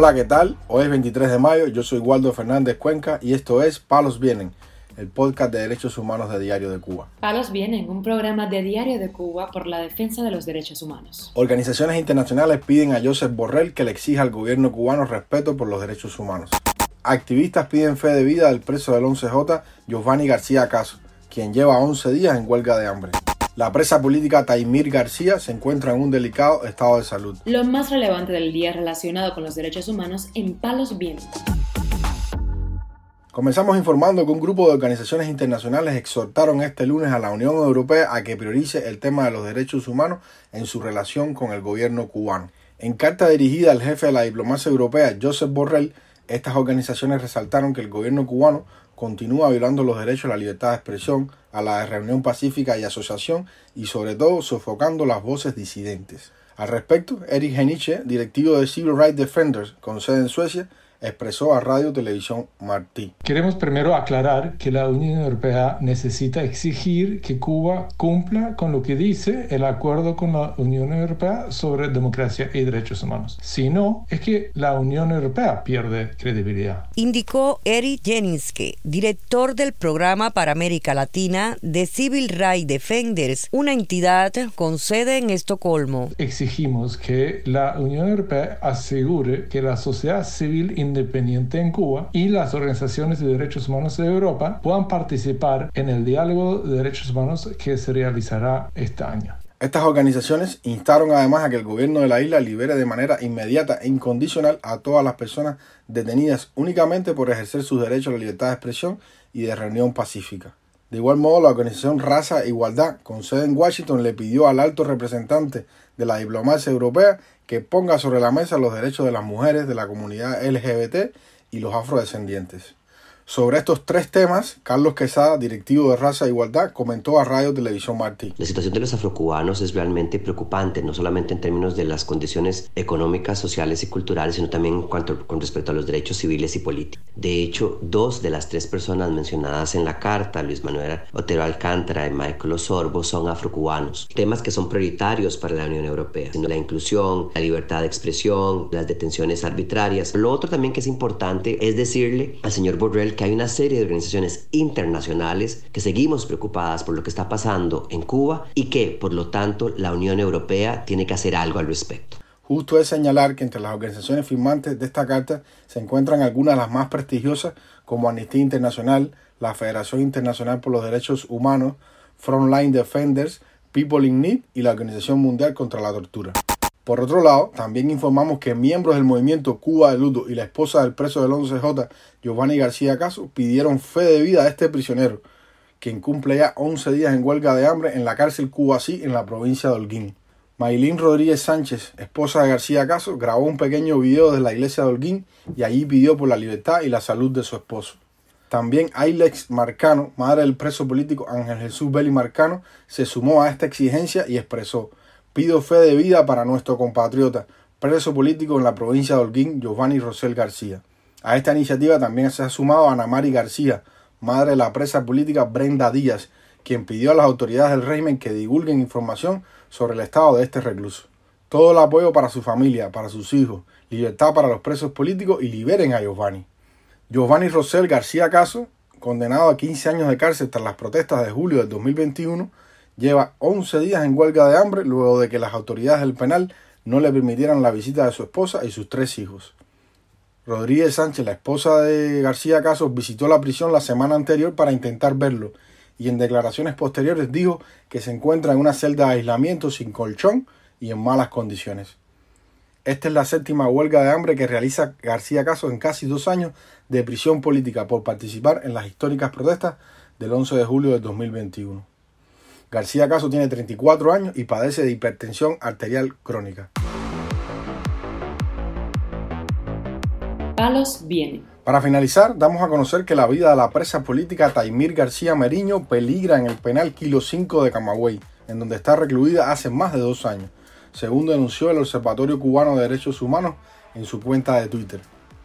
Hola, ¿qué tal? Hoy es 23 de mayo, yo soy Waldo Fernández Cuenca y esto es Palos Vienen, el podcast de derechos humanos de Diario de Cuba. Palos Vienen, un programa de Diario de Cuba por la defensa de los derechos humanos. Organizaciones internacionales piden a Joseph Borrell que le exija al gobierno cubano respeto por los derechos humanos. Activistas piden fe de vida del preso del 11J, Giovanni García Caso, quien lleva 11 días en huelga de hambre. La presa política Taimir García se encuentra en un delicado estado de salud. Lo más relevante del día relacionado con los derechos humanos en Palos Vientos. Comenzamos informando que un grupo de organizaciones internacionales exhortaron este lunes a la Unión Europea a que priorice el tema de los derechos humanos en su relación con el gobierno cubano. En carta dirigida al jefe de la diplomacia europea, Joseph Borrell, estas organizaciones resaltaron que el gobierno cubano continúa violando los derechos a la libertad de expresión, a la reunión pacífica y asociación y sobre todo sofocando las voces disidentes. Al respecto, Eric Heniche, directivo de Civil Rights Defenders con sede en Suecia, expresó a Radio Televisión Martí. Queremos primero aclarar que la Unión Europea necesita exigir que Cuba cumpla con lo que dice el acuerdo con la Unión Europea sobre democracia y derechos humanos. Si no, es que la Unión Europea pierde credibilidad. Indicó Eric Jeninske, director del programa para América Latina de Civil Rights Defenders, una entidad con sede en Estocolmo. Exigimos que la Unión Europea asegure que la sociedad civil independiente en Cuba y las organizaciones de derechos humanos de Europa puedan participar en el diálogo de derechos humanos que se realizará este año. Estas organizaciones instaron además a que el gobierno de la isla libere de manera inmediata e incondicional a todas las personas detenidas únicamente por ejercer sus derechos a la libertad de expresión y de reunión pacífica. De igual modo, la organización Raza e Igualdad, con sede en Washington, le pidió al alto representante de la diplomacia europea que ponga sobre la mesa los derechos de las mujeres de la comunidad LGBT y los afrodescendientes. Sobre estos tres temas, Carlos Quesada, directivo de Raza e Igualdad, comentó a Radio Televisión Martí. La situación de los afrocubanos es realmente preocupante, no solamente en términos de las condiciones económicas, sociales y culturales, sino también cuanto, con respecto a los derechos civiles y políticos. De hecho, dos de las tres personas mencionadas en la carta, Luis Manuel Otero Alcántara y Michael Osorbo, son afrocubanos. Temas que son prioritarios para la Unión Europea, sino la inclusión, la libertad de expresión, las detenciones arbitrarias. Lo otro también que es importante es decirle al señor Borrell que hay una serie de organizaciones internacionales que seguimos preocupadas por lo que está pasando en Cuba y que, por lo tanto, la Unión Europea tiene que hacer algo al respecto. Justo es señalar que entre las organizaciones firmantes de esta carta se encuentran algunas de las más prestigiosas como Amnistía Internacional, la Federación Internacional por los Derechos Humanos, Frontline Defenders, People in Need y la Organización Mundial contra la Tortura. Por otro lado, también informamos que miembros del movimiento Cuba de Luto y la esposa del preso del 11J, Giovanni García Caso, pidieron fe de vida a este prisionero, quien cumple ya 11 días en huelga de hambre en la cárcel Cuba Sí en la provincia de Holguín. Maylin Rodríguez Sánchez, esposa de García Caso, grabó un pequeño video desde la iglesia de Holguín y allí pidió por la libertad y la salud de su esposo. También Ailex Marcano, madre del preso político Ángel Jesús Belli Marcano, se sumó a esta exigencia y expresó Pido fe de vida para nuestro compatriota, preso político en la provincia de Holguín, Giovanni Rosel García. A esta iniciativa también se ha sumado Ana Mari García, madre de la presa política Brenda Díaz, quien pidió a las autoridades del régimen que divulguen información sobre el estado de este recluso. Todo el apoyo para su familia, para sus hijos, libertad para los presos políticos y liberen a Giovanni. Giovanni Rosel García Caso, condenado a 15 años de cárcel tras las protestas de julio del 2021, lleva 11 días en huelga de hambre luego de que las autoridades del penal no le permitieran la visita de su esposa y sus tres hijos. Rodríguez Sánchez, la esposa de García Casos, visitó la prisión la semana anterior para intentar verlo y en declaraciones posteriores dijo que se encuentra en una celda de aislamiento sin colchón y en malas condiciones. Esta es la séptima huelga de hambre que realiza García Casos en casi dos años de prisión política por participar en las históricas protestas del 11 de julio de 2021. García Caso tiene 34 años y padece de hipertensión arterial crónica. Palos viene. Para finalizar, damos a conocer que la vida de la presa política Taimir García Meriño peligra en el penal Kilo 5 de Camagüey, en donde está recluida hace más de dos años, según denunció el Observatorio Cubano de Derechos Humanos en su cuenta de Twitter.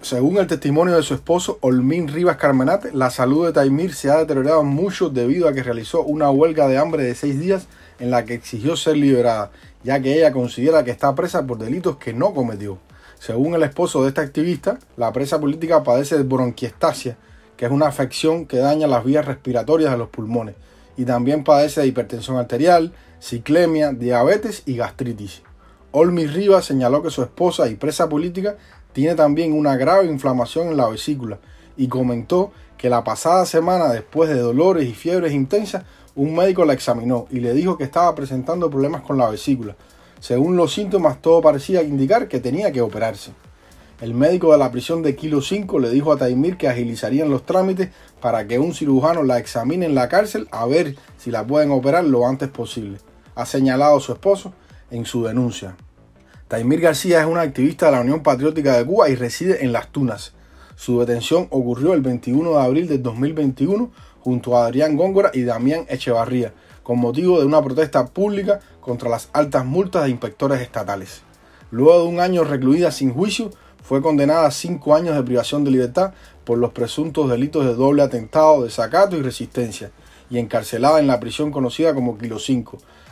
Según el testimonio de su esposo Olmín Rivas Carmenate, la salud de Taimir se ha deteriorado mucho debido a que realizó una huelga de hambre de seis días en la que exigió ser liberada, ya que ella considera que está presa por delitos que no cometió. Según el esposo de esta activista, la presa política padece de bronquiestasia, que es una afección que daña las vías respiratorias de los pulmones, y también padece de hipertensión arterial, ciclemia, diabetes y gastritis. Olmi Rivas señaló que su esposa y presa política tiene también una grave inflamación en la vesícula y comentó que la pasada semana, después de dolores y fiebres intensas, un médico la examinó y le dijo que estaba presentando problemas con la vesícula. Según los síntomas, todo parecía indicar que tenía que operarse. El médico de la prisión de Kilo 5 le dijo a Taimir que agilizarían los trámites para que un cirujano la examine en la cárcel a ver si la pueden operar lo antes posible. Ha señalado su esposo en su denuncia. Taimir García es una activista de la Unión Patriótica de Cuba y reside en Las Tunas. Su detención ocurrió el 21 de abril de 2021 junto a Adrián Góngora y Damián Echevarría, con motivo de una protesta pública contra las altas multas de inspectores estatales. Luego de un año recluida sin juicio, fue condenada a cinco años de privación de libertad por los presuntos delitos de doble atentado, desacato y resistencia, y encarcelada en la prisión conocida como Kilo 5,